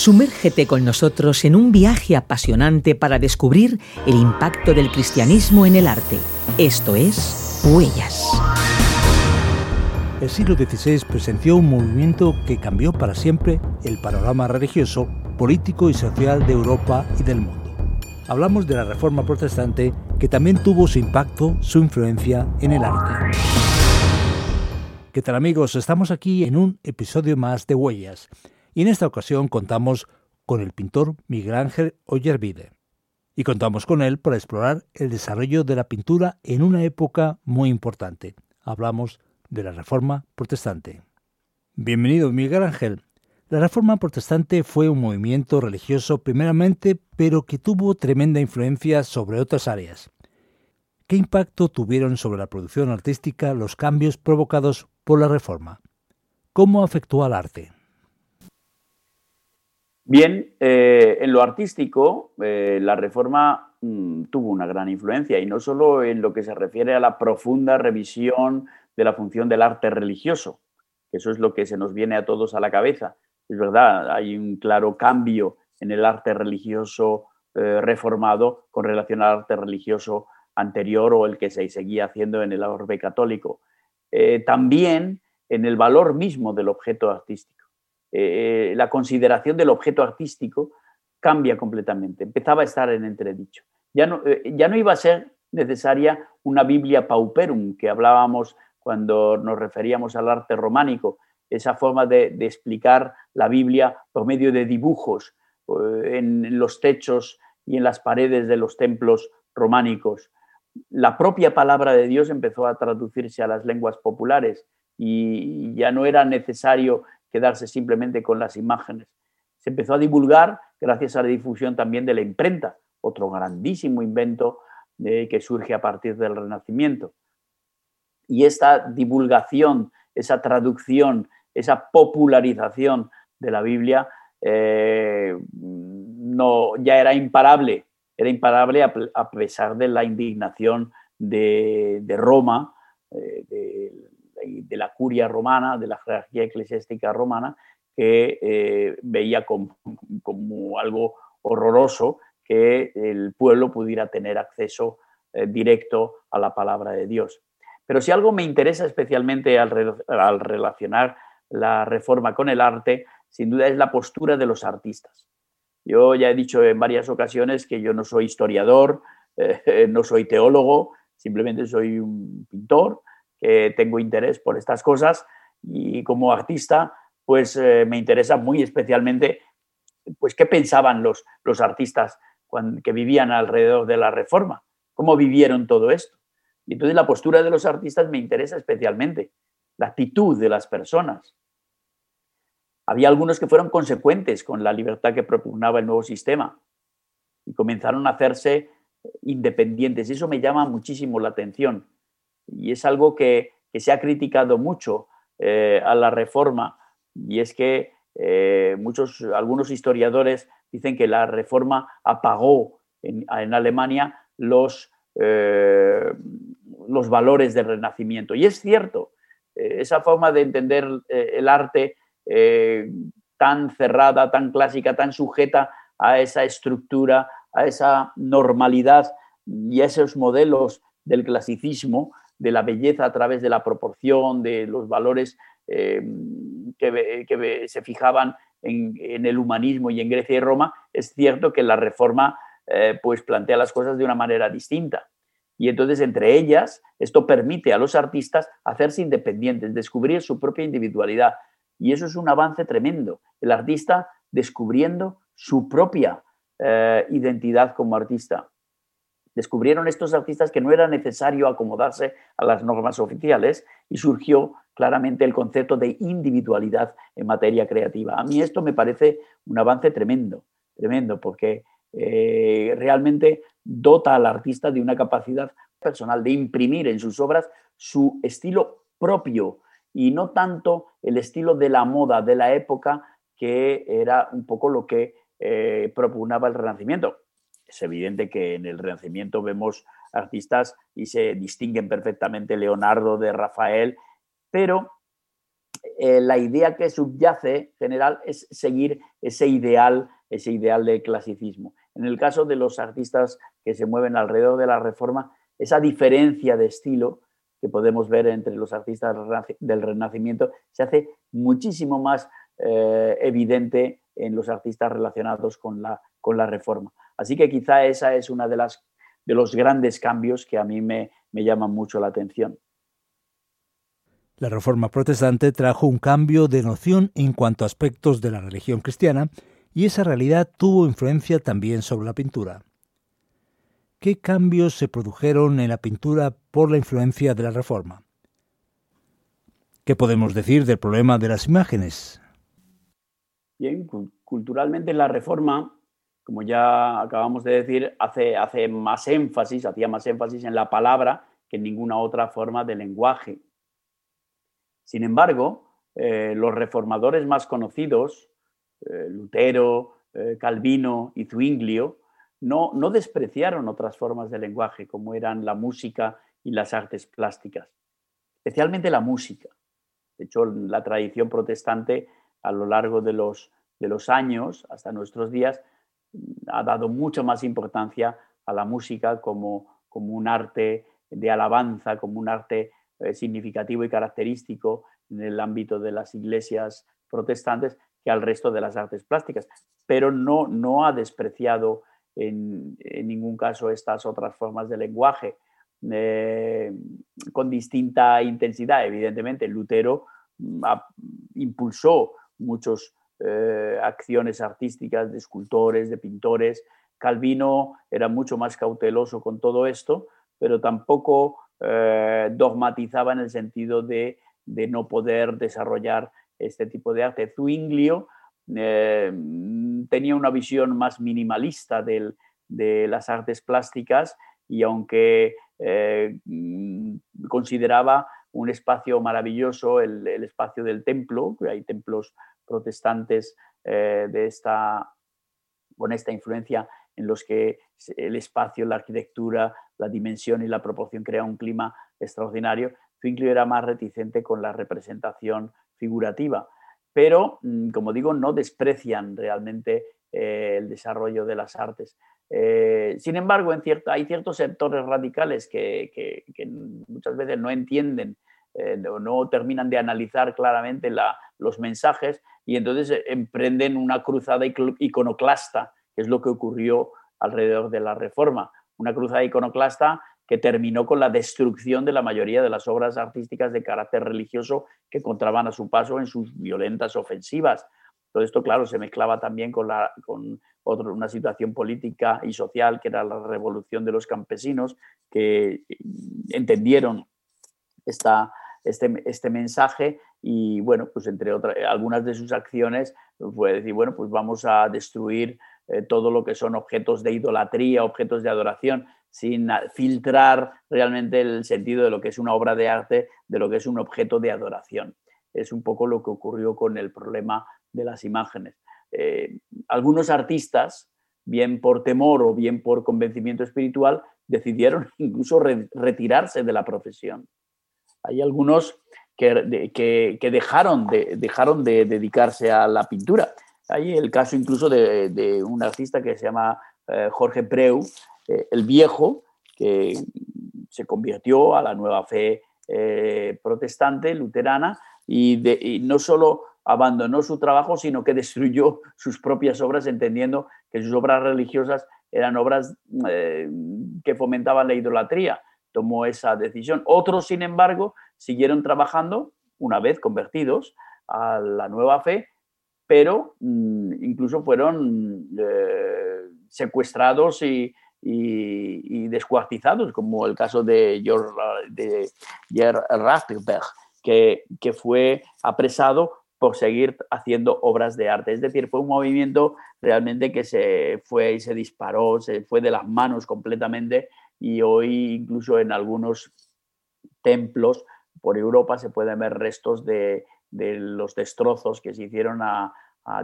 Sumérgete con nosotros en un viaje apasionante para descubrir el impacto del cristianismo en el arte. Esto es Huellas. El siglo XVI presenció un movimiento que cambió para siempre el panorama religioso, político y social de Europa y del mundo. Hablamos de la Reforma Protestante que también tuvo su impacto, su influencia en el arte. ¿Qué tal amigos? Estamos aquí en un episodio más de Huellas y en esta ocasión contamos con el pintor Miguel Ángel Ollervide. Y contamos con él para explorar el desarrollo de la pintura en una época muy importante. Hablamos de la Reforma Protestante. Bienvenido Miguel Ángel. La Reforma Protestante fue un movimiento religioso primeramente, pero que tuvo tremenda influencia sobre otras áreas. ¿Qué impacto tuvieron sobre la producción artística los cambios provocados por la Reforma? ¿Cómo afectó al arte? Bien, eh, en lo artístico, eh, la Reforma mm, tuvo una gran influencia y no solo en lo que se refiere a la profunda revisión de la función del arte religioso, que eso es lo que se nos viene a todos a la cabeza, es verdad, hay un claro cambio en el arte religioso eh, reformado con relación al arte religioso anterior o el que se seguía haciendo en el orbe católico. También en el valor mismo del objeto artístico. Eh, la consideración del objeto artístico cambia completamente, empezaba a estar en entredicho. Ya no, ya no iba a ser necesaria una Biblia pauperum que hablábamos cuando nos referíamos al arte románico, esa forma de, explicar la Biblia por medio de dibujos eh, en los techos y en las paredes de los templos románicos. La propia palabra de Dios empezó a traducirse a las lenguas populares y ya no era necesario quedarse simplemente con las imágenes. Se empezó a divulgar gracias a la difusión también de la imprenta, otro grandísimo invento eh, que surge a partir del Renacimiento. Y esta divulgación, esa traducción, esa popularización de la Biblia eh, no, ya era imparable, era imparable a, pesar de la indignación de, Roma, eh, de, la curia romana, de la jerarquía eclesiástica romana, que eh, veía como, algo horroroso que el pueblo pudiera tener acceso directo a la palabra de Dios. Pero si algo me interesa especialmente al, al relacionar la reforma con el arte, sin duda es la postura de los artistas. Yo ya he dicho en varias ocasiones que yo no soy historiador, eh, no soy teólogo, simplemente soy un pintor que tengo interés por estas cosas y como artista pues eh, me interesa muy especialmente pues qué pensaban los, los artistas cuando, que vivían alrededor de la reforma, cómo vivieron todo esto. Y entonces la postura de los artistas me interesa especialmente, la actitud de las personas. Había algunos que fueron consecuentes con la libertad que propugnaba el nuevo sistema y comenzaron a hacerse independientes. Eso me llama muchísimo la atención y es algo que, se ha criticado mucho eh, a la reforma y es que eh, muchos, algunos historiadores dicen que la reforma apagó en, Alemania los, eh, los valores del renacimiento. Y es cierto, esa forma de entender el arte tan cerrada, tan clásica, tan sujeta a esa estructura, a esa normalidad y a esos modelos del clasicismo, de la belleza a través de la proporción, de los valores eh, que, se fijaban en, el humanismo y en Grecia y Roma, es cierto que la reforma eh, pues plantea las cosas de una manera distinta. Y entonces, entre ellas, esto permite a los artistas hacerse independientes, descubrir su propia individualidad, y eso es un avance tremendo. El artista descubriendo su propia eh, identidad como artista. Descubrieron estos artistas que no era necesario acomodarse a las normas oficiales y surgió claramente el concepto de individualidad en materia creativa. A mí esto me parece un avance tremendo, tremendo, porque eh, realmente dota al artista de una capacidad personal de imprimir en sus obras su estilo propio, y no tanto el estilo de la moda de la época, que era un poco lo que eh, propugnaba el Renacimiento. Es evidente que en el Renacimiento vemos artistas y se distinguen perfectamente Leonardo de Rafael, pero eh, la idea que subyace general es seguir ese ideal, ese ideal del clasicismo. En el caso de los artistas que se mueven alrededor de la reforma, esa diferencia de estilo que podemos ver entre los artistas del Renacimiento se hace muchísimo más eh, evidente en los artistas relacionados con la, con la reforma. Así que quizá esa es una de las de los grandes cambios que a mí me, me llaman mucho la atención. La Reforma Protestante trajo un cambio de noción en cuanto a aspectos de la religión cristiana y esa realidad tuvo influencia también sobre la pintura. ¿Qué cambios se produjeron en la pintura por la influencia de la Reforma? ¿Qué podemos decir del problema de las imágenes? Bien, culturalmente la Reforma, como ya acabamos de decir, hace, más énfasis, hacía más énfasis en la palabra que en ninguna otra forma de lenguaje. Sin embargo, eh, los reformadores más conocidos, eh, Lutero, eh, Calvino y Zwinglio, no, despreciaron otras formas de lenguaje como eran la música y las artes plásticas, especialmente la música. De hecho, la tradición protestante a lo largo de los años, hasta nuestros días, ha dado mucha más importancia a la música como, como un arte de alabanza, como un arte eh, significativo y característico en el ámbito de las iglesias protestantes que al resto de las artes plásticas, pero no, no ha despreciado en, ningún caso estas otras formas de lenguaje eh, con distinta intensidad. Evidentemente, Lutero mm, impulsó muchas eh, acciones artísticas de escultores, de pintores. Calvino era mucho más cauteloso con todo esto, pero tampoco eh, dogmatizaba en el sentido de, no poder desarrollar este tipo de arte. Zwinglio eh, tenía una visión más minimalista de las artes plásticas y aunque consideraba un espacio maravilloso el, espacio del templo, hay templos protestantes de esta, con esta influencia en los que el espacio, la arquitectura, la dimensión y la proporción crea un clima extraordinario. Zwinglio era más reticente con la representación figurativa, pero, mm, como digo, no desprecian realmente eh, el desarrollo de las artes. Eh, sin embargo, hay ciertos sectores radicales que, muchas veces no entienden eh, no terminan de analizar claramente los mensajes y entonces emprenden una cruzada iconoclasta es lo que ocurrió alrededor de la Reforma. Una cruzada iconoclasta que terminó con la destrucción de la mayoría de las obras artísticas de carácter religioso que encontraban a su paso en sus violentas ofensivas. Todo esto, claro, se mezclaba también con, la, con una situación política y social que era la revolución de los campesinos, que entendieron esta, este, este mensaje y, bueno, pues entre otras, algunas de sus acciones fue decir, bueno, pues vamos a destruir eh, todo lo que son objetos de idolatría, objetos de adoración, sin filtrar realmente el sentido de lo que es una obra de arte, de lo que es un objeto de adoración. Es un poco lo que ocurrió con el problema de las imágenes. Eh, algunos artistas, bien por temor o bien por convencimiento espiritual, decidieron incluso retirarse de la profesión. Hay algunos que, que, dejaron, de, dejaron de dedicarse a la pintura hay el caso incluso de, un artista que se llama eh, Jorge Preu, eh, el viejo, que se convirtió a la nueva fe eh, protestante, luterana, y, no solo abandonó su trabajo, sino que destruyó sus propias obras, entendiendo que sus obras religiosas eran obras que fomentaban la idolatría. Tomó esa decisión. Otros, sin embargo, siguieron trabajando, una vez convertidos a la nueva fe, pero mm, incluso fueron eh, secuestrados y, descuartizados, como el caso de George, de que, que fue apresado por seguir haciendo obras de arte. Es decir, fue un movimiento realmente que se fue y se disparó, se fue de las manos completamente y hoy incluso en algunos templos por Europa se pueden ver restos de, de los destrozos que se hicieron a,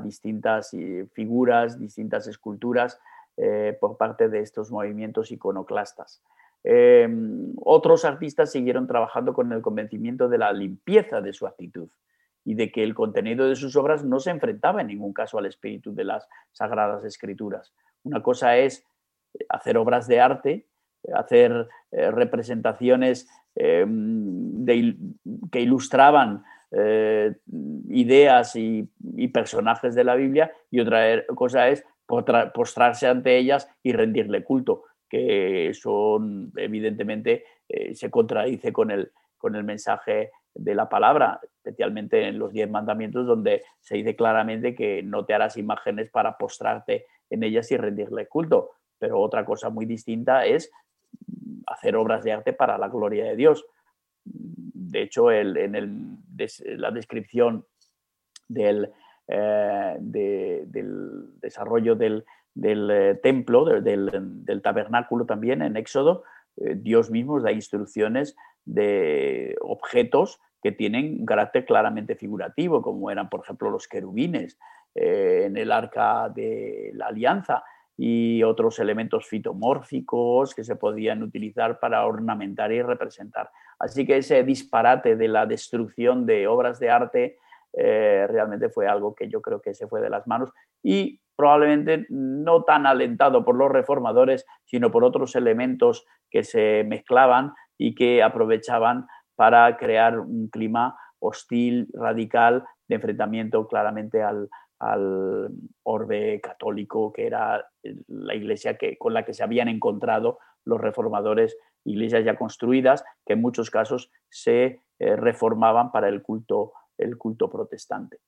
distintas eh, figuras, distintas esculturas eh, por parte de estos movimientos iconoclastas. Em, otros artistas siguieron trabajando con el convencimiento de la limpieza de su actitud y de que el contenido de sus obras no se enfrentaba en ningún caso al espíritu de las sagradas escrituras. Una cosa es hacer obras de arte, hacer eh, representaciones em, que ilustraban eh, ideas y, personajes de la Biblia y otra er, cosa es postrarse ante ellas y rendirle culto, que son evidentemente eh, se contradice con el, con el mensaje de la palabra, especialmente en los diez mandamientos, donde se dice claramente que no te harás imágenes para postrarte en ellas y rendirle culto. Pero otra cosa muy distinta es hacer obras de arte para la gloria de Dios. De hecho, en la descripción del, eh, desarrollo del, eh, templo, del, tabernáculo también en Éxodo, eh, Dios mismo da instrucciones de objetos que tienen un carácter claramente figurativo, como eran, por ejemplo, los querubines en el arca de la alianza y otros elementos fitomórficos que se podían utilizar para ornamentar y representar. Así que ese disparate de la destrucción de obras de arte eh, realmente fue algo que yo creo que se fue de las manos y probablemente no tan alentado por los reformadores, sino por otros elementos que se mezclaban y que aprovechaban para crear un clima hostil, radical, de enfrentamiento claramente al, al orbe católico, que era la iglesia que, con la que se habían encontrado los reformadores, iglesias ya construidas, que en muchos casos se eh, reformaban para el culto, el culto protestante.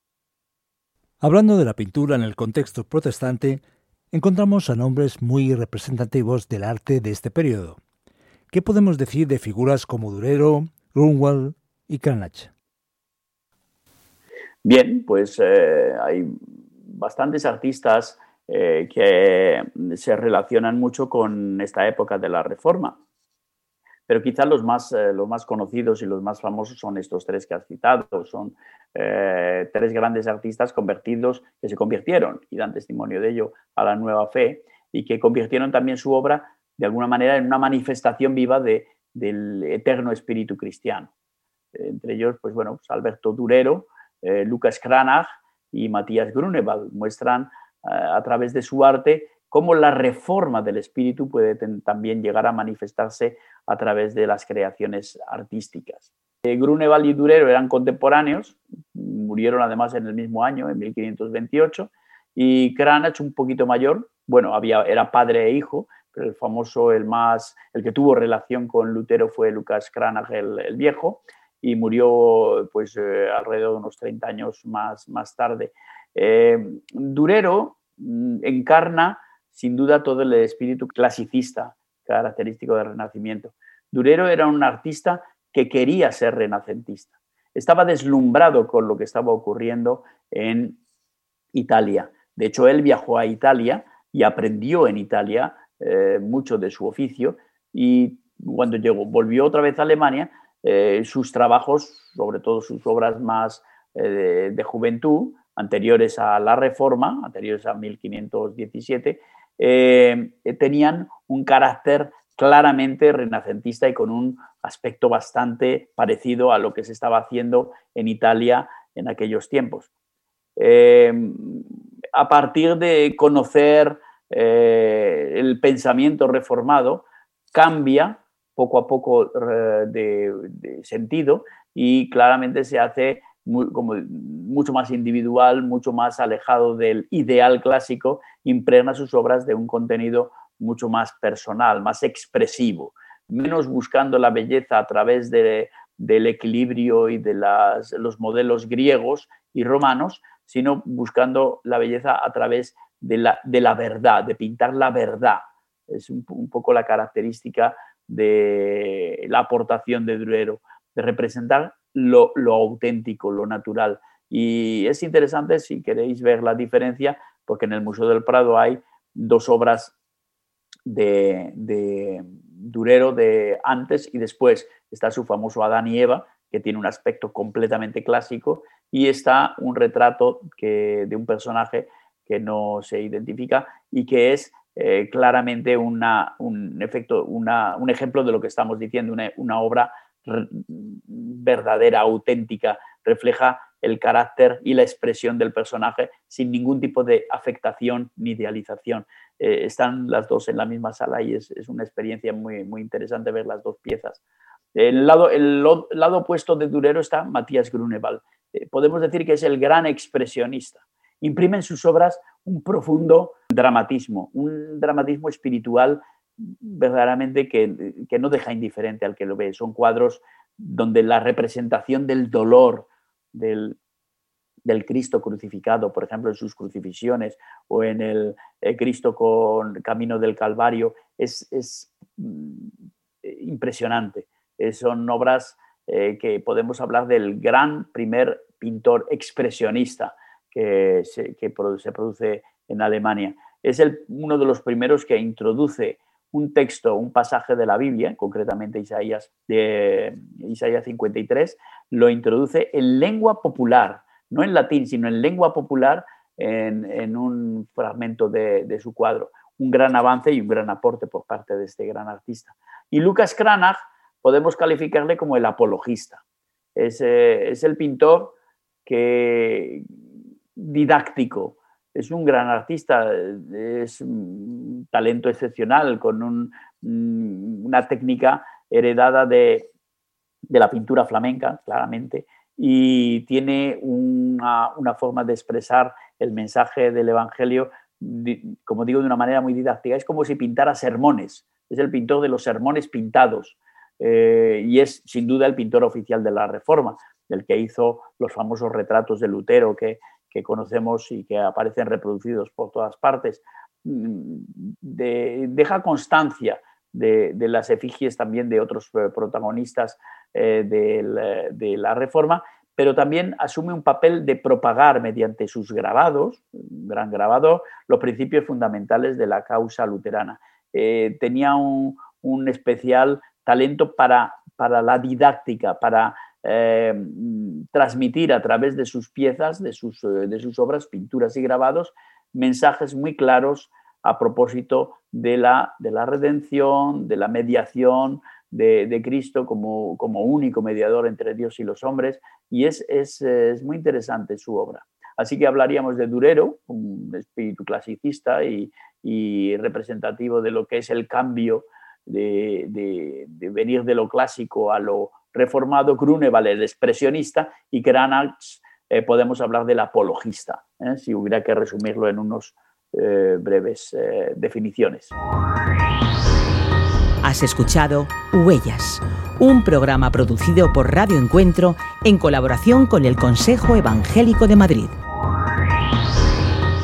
Hablando de la pintura en el contexto protestante, encontramos a nombres muy representativos del arte de este periodo. ¿Qué podemos decir de figuras como Durero, Grunwald y Cranach? Bien, pues eh, hay bastantes artistas eh, que se relacionan mucho con esta época de la Reforma. Pero quizás los más, eh, los más conocidos y los más famosos son estos tres que has citado. Son tres grandes artistas convertidos que se convirtieron y dan testimonio de ello a la nueva fe y que convirtieron también su obra de alguna manera en una manifestación viva de, del eterno espíritu cristiano. Entre ellos, pues bueno, pues Alberto Durero, eh, Lucas Cranach y Matías Grunewald. Muestran eh, a través de su arte cómo la reforma del espíritu puede también llegar a manifestarse a través de las creaciones artísticas. Eh, Grunewald y Durero eran contemporáneos, murieron además en el mismo año, en 1528, y Cranach un poquito mayor, bueno, había, era padre e hijo, pero el famoso, el más, el que tuvo relación con Lutero fue Lucas Cranach el Viejo, y murió pues eh, alrededor de unos 30 años más, más tarde. Eh, Durero mm, encarna sin duda todo el espíritu clasicista característico del Renacimiento. Durero era un artista que quería ser renacentista. Estaba deslumbrado con lo que estaba ocurriendo en Italia. De hecho, él viajó a Italia y aprendió en Italia eh, mucho de su oficio y cuando llegó, volvió otra vez a Alemania, eh, sus trabajos, sobre todo sus obras más eh, de, juventud, anteriores a la Reforma, anteriores a 1517, eh, tenían un carácter claramente renacentista y con un aspecto bastante parecido a lo que se estaba haciendo en Italia en aquellos tiempos. a partir de conocer el pensamiento reformado, cambia poco a poco eh, de, sentido y claramente se hace como mucho más individual, mucho más alejado del ideal clásico, impregna sus obras de un contenido mucho más personal, más expresivo, menos buscando la belleza a través de, del equilibrio y de los modelos griegos y romanos, sino buscando la belleza a través de la, de la verdad, de pintar la verdad. Es un poco la característica de la aportación de Durero, de representar lo, auténtico, lo natural. Y es interesante si queréis ver la diferencia, porque en el Museo del Prado hay dos obras de, Durero de antes y después. Está su famoso Adán y Eva, que tiene un aspecto completamente clásico, y está un retrato que, de un personaje que no se identifica y que es eh, claramente un, efecto, un ejemplo de lo que estamos diciendo, una, obra verdadera, auténtica, refleja el carácter y la expresión del personaje sin ningún tipo de afectación ni idealización. Eh, están las dos en la misma sala y es, una experiencia muy, muy interesante ver las dos piezas. El lado, el lado opuesto de Durero está Matías Grunewald. Eh, podemos decir que es el gran expresionista. Imprime en sus obras un profundo dramatismo, un dramatismo espiritual verdaderamente que, que, no deja indiferente al que lo ve. Son cuadros donde la representación del dolor del, del Cristo crucificado, por ejemplo, en sus crucifixiones o en el, eh, Cristo con Camino del Calvario, es, es mm, impresionante. Eh, son obras eh, que podemos hablar del gran primer pintor expresionista que se, que se produce en Alemania. Es el, uno de los primeros que introduce un texto, un pasaje de la Biblia, concretamente Isaías, de Isaías 53, lo introduce en lengua popular, no en latín, sino en lengua popular en, un fragmento de, su cuadro. Un gran avance y un gran aporte por parte de este gran artista. Y Lucas Cranach podemos calificarle como el apologista. Es, eh, es el pintor que didáctico, es un gran artista, es un talento excepcional, con una técnica heredada de, la pintura flamenca, claramente, y tiene una, forma de expresar el mensaje del Evangelio, como digo, de una manera muy didáctica. Es como si pintara sermones, es el pintor de los sermones pintados. Eh, y es sin duda el pintor oficial de la Reforma, del que hizo los famosos retratos de Lutero que, que conocemos y que aparecen reproducidos por todas partes. Mm, deja constancia de, las efigies también de otros eh, protagonistas eh, de, la, Reforma, pero también asume un papel de propagar mediante sus grabados, un gran grabado, los principios fundamentales de la causa luterana. Eh, tenía un, especial talento para, para la didáctica, para transmitir a través de sus piezas, de sus, de sus obras, pinturas y grabados, mensajes muy claros a propósito de la, de la redención, de la mediación de, Cristo como, como, único mediador entre Dios y los hombres, y es, es, muy interesante su obra. Así que hablaríamos de Durero, un espíritu clasicista y, representativo de lo que es el cambio de, venir de lo clásico a lo reformado, Grunewald, el expresionista, y Cranach, eh, podemos hablar del apologista, ¿eh? si hubiera que resumirlo en unos eh, breves definiciones. Has escuchado Huellas, un programa producido por Radio Encuentro en colaboración con el Consejo Evangélico de Madrid.